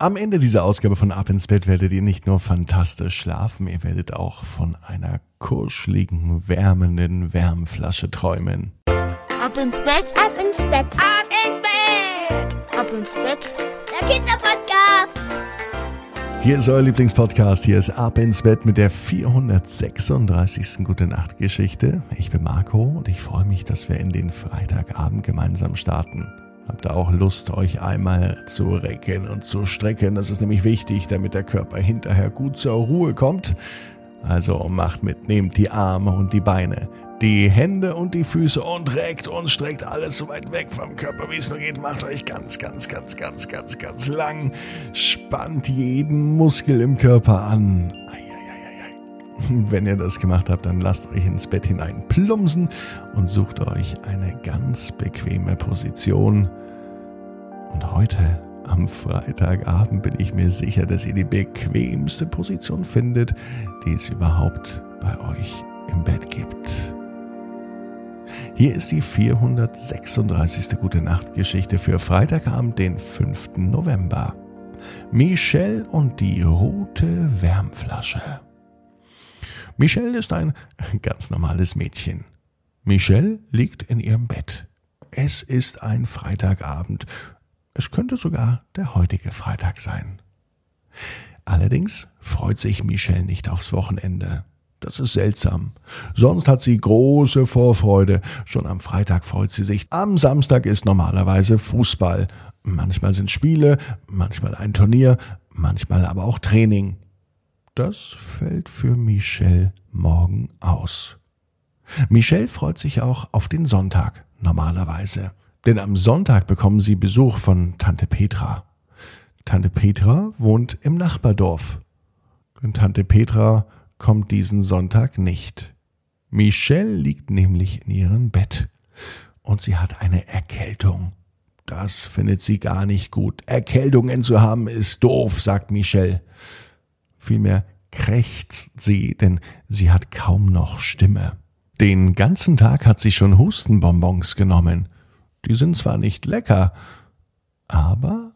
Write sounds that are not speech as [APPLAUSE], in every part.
Am Ende dieser Ausgabe von Ab ins Bett werdet ihr nicht nur fantastisch schlafen, ihr werdet auch von einer kuscheligen, wärmenden Wärmflasche träumen. Ab ins Bett, ab ins Bett, ab ins Bett, ab ins Bett. Der Kinderpodcast. Hier ist euer Lieblingspodcast. Hier ist Ab ins Bett mit der 436. Gute Nacht Geschichte. Ich bin Marco und ich freue mich, dass wir in den Freitagabend gemeinsam starten. Habt ihr auch Lust, euch einmal zu recken und zu strecken? Das ist nämlich wichtig, damit der Körper hinterher gut zur Ruhe kommt. Also macht mit, nehmt die Arme und die Beine, die Hände und die Füße und reckt und streckt alles so weit weg vom Körper, wie es nur geht. Macht euch ganz, ganz, ganz, ganz, ganz, ganz lang. Spannt jeden Muskel im Körper an. [LAUGHS] Wenn ihr das gemacht habt, dann lasst euch ins Bett hinein plumpsen und sucht euch eine ganz bequeme Position. Und heute am Freitagabend bin ich mir sicher, dass ihr die bequemste Position findet, die es überhaupt bei euch im Bett gibt. Hier ist die 436. Gute Nacht Geschichte für Freitagabend, den 5. November. Michelle und die rote Wärmflasche. Michelle ist ein ganz normales Mädchen. Michelle liegt in ihrem Bett. Es ist ein Freitagabend. Es könnte sogar der heutige Freitag sein. Allerdings freut sich Michelle nicht aufs Wochenende. Das ist seltsam. Sonst hat sie große Vorfreude. Schon am Freitag freut sie sich. Am Samstag ist normalerweise Fußball. Manchmal sind Spiele, manchmal ein Turnier, manchmal aber auch Training. Das fällt für Michelle morgen aus. Michelle freut sich auch auf den Sonntag, normalerweise. Denn am Sonntag bekommen sie Besuch von Tante Petra. Tante Petra wohnt im Nachbardorf. Und Tante Petra kommt diesen Sonntag nicht. Michelle liegt nämlich in ihrem Bett und sie hat eine Erkältung. Das findet sie gar nicht gut. Erkältungen zu haben ist doof, sagt Michelle. Vielmehr krächzt sie, denn sie hat kaum noch Stimme. Den ganzen Tag hat sie schon Hustenbonbons genommen. Die sind zwar nicht lecker, aber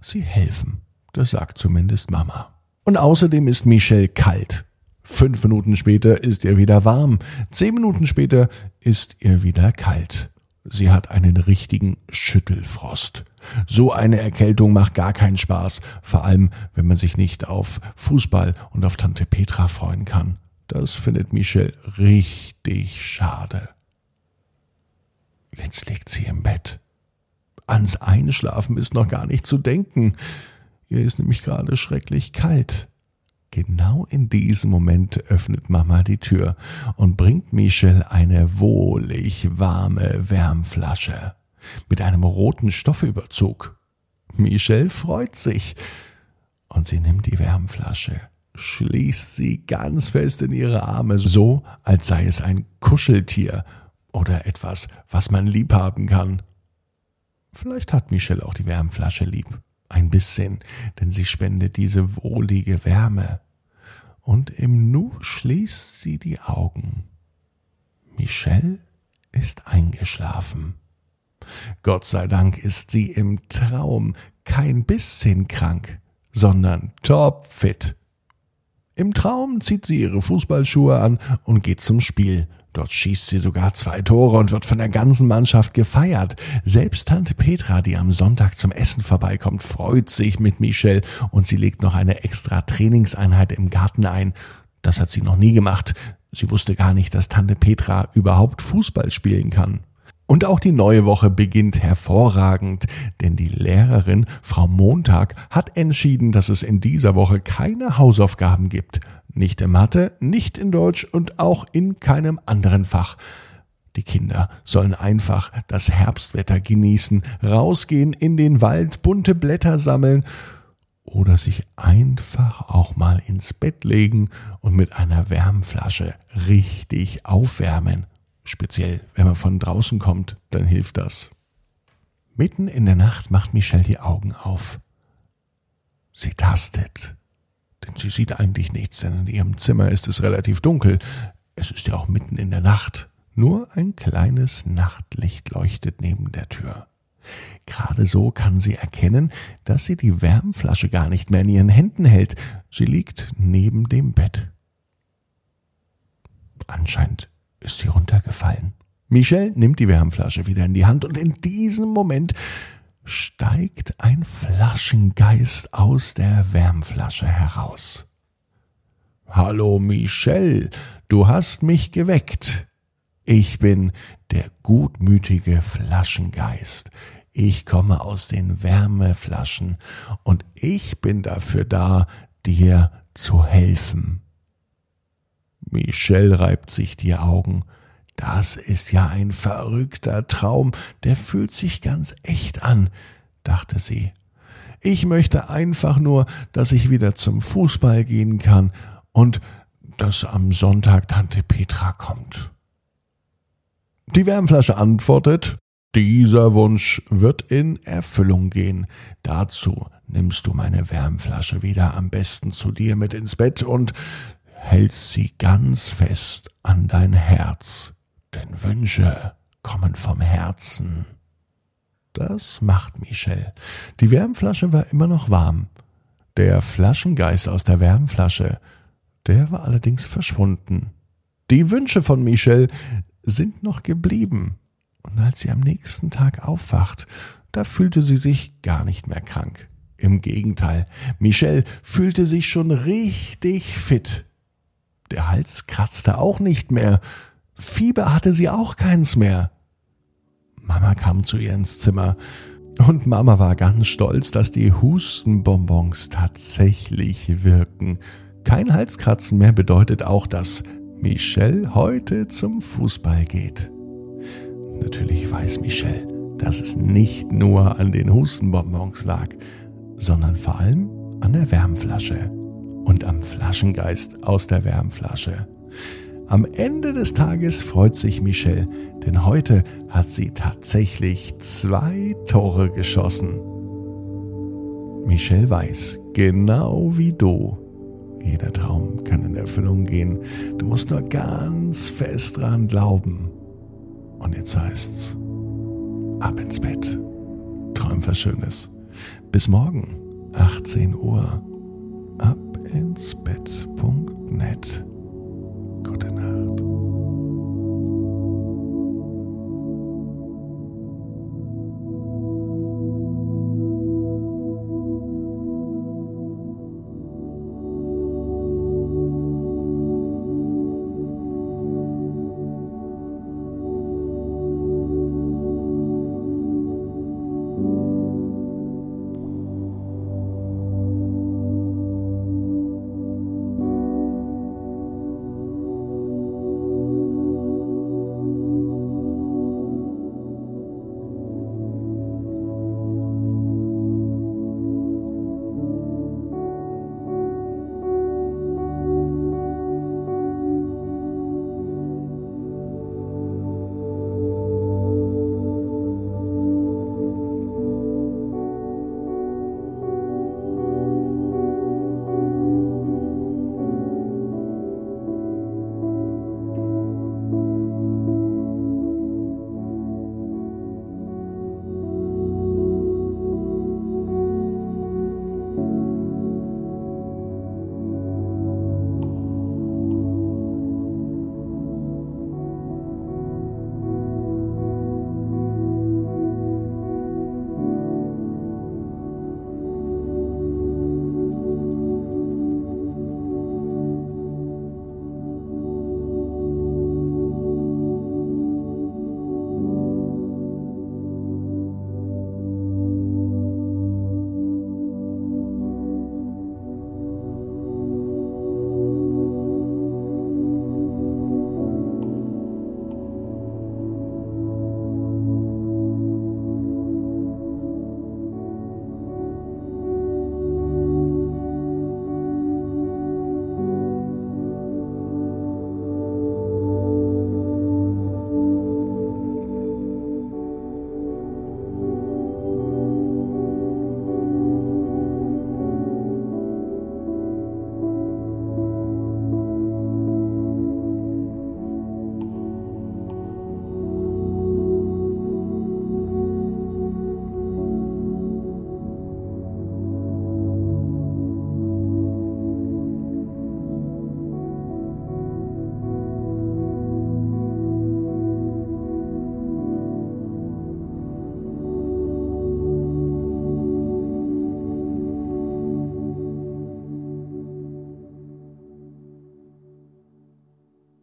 sie helfen. Das sagt zumindest Mama. Und außerdem ist Michelle kalt. Fünf Minuten später ist ihr wieder warm. Zehn Minuten später ist ihr wieder kalt. Sie hat einen richtigen Schüttelfrost. So eine Erkältung macht gar keinen Spaß, vor allem wenn man sich nicht auf Fußball und auf Tante Petra freuen kann. Das findet Michelle richtig schade. Jetzt liegt sie im Bett. Ans Einschlafen ist noch gar nicht zu denken. Ihr ist nämlich gerade schrecklich kalt. Genau in diesem Moment öffnet Mama die Tür und bringt Michelle eine wohlig warme Wärmflasche mit einem roten Stoffüberzug. Michelle freut sich und sie nimmt die Wärmflasche, schließt sie ganz fest in ihre Arme, so als sei es ein Kuscheltier oder etwas, was man lieb haben kann. Vielleicht hat Michelle auch die Wärmflasche lieb. Ein bisschen, denn sie spendet diese wohlige Wärme. Und im Nu schließt sie die Augen. Michelle ist eingeschlafen. Gott sei Dank ist sie im Traum kein bisschen krank, sondern topfit. Im Traum zieht sie ihre Fußballschuhe an und geht zum Spiel. Dort schießt sie sogar zwei Tore und wird von der ganzen Mannschaft gefeiert. Selbst Tante Petra, die am Sonntag zum Essen vorbeikommt, freut sich mit Michelle und sie legt noch eine extra Trainingseinheit im Garten ein. Das hat sie noch nie gemacht. Sie wusste gar nicht, dass Tante Petra überhaupt Fußball spielen kann. Und auch die neue Woche beginnt hervorragend, denn die Lehrerin Frau Montag hat entschieden, dass es in dieser Woche keine Hausaufgaben gibt. Nicht in Mathe, nicht in Deutsch und auch in keinem anderen Fach. Die Kinder sollen einfach das Herbstwetter genießen, rausgehen in den Wald, bunte Blätter sammeln oder sich einfach auch mal ins Bett legen und mit einer Wärmflasche richtig aufwärmen. Speziell, wenn man von draußen kommt, dann hilft das. Mitten in der Nacht macht Michelle die Augen auf. Sie tastet. Denn sie sieht eigentlich nichts, denn in ihrem Zimmer ist es relativ dunkel. Es ist ja auch mitten in der Nacht. Nur ein kleines Nachtlicht leuchtet neben der Tür. Gerade so kann sie erkennen, dass sie die Wärmflasche gar nicht mehr in ihren Händen hält. Sie liegt neben dem Bett. Anscheinend ist sie runtergefallen. Michelle nimmt die Wärmflasche wieder in die Hand und in diesem Moment steigt ein Flaschengeist aus der Wärmflasche heraus. Hallo Michelle, du hast mich geweckt. Ich bin der gutmütige Flaschengeist. Ich komme aus den Wärmeflaschen und ich bin dafür da, dir zu helfen. Michelle reibt sich die Augen. Das ist ja ein verrückter Traum, der fühlt sich ganz echt an, dachte sie. Ich möchte einfach nur, dass ich wieder zum Fußball gehen kann und dass am Sonntag Tante Petra kommt. Die Wärmflasche antwortet, dieser Wunsch wird in Erfüllung gehen. Dazu nimmst du meine Wärmflasche wieder am besten zu dir mit ins Bett und hältst sie ganz fest an dein Herz. Denn Wünsche kommen vom Herzen. Das macht Michel. Die Wärmflasche war immer noch warm. Der Flaschengeist aus der Wärmflasche, der war allerdings verschwunden. Die Wünsche von Michel sind noch geblieben. Und als sie am nächsten Tag aufwacht, da fühlte sie sich gar nicht mehr krank. Im Gegenteil, Michelle fühlte sich schon richtig fit. Der Hals kratzte auch nicht mehr. Fieber hatte sie auch keins mehr. Mama kam zu ihr ins Zimmer und Mama war ganz stolz, dass die Hustenbonbons tatsächlich wirken. Kein Halskratzen mehr bedeutet auch, dass Michelle heute zum Fußball geht. Natürlich weiß Michelle, dass es nicht nur an den Hustenbonbons lag, sondern vor allem an der Wärmflasche und am Flaschengeist aus der Wärmflasche. Am Ende des Tages freut sich Michelle, denn heute hat sie tatsächlich zwei Tore geschossen. Michelle weiß, genau wie du, jeder Traum kann in Erfüllung gehen. Du musst nur ganz fest dran glauben. Und jetzt heißt's, ab ins Bett. Träum was Schönes. Bis morgen, 18 Uhr abinsbett.net. Nacht.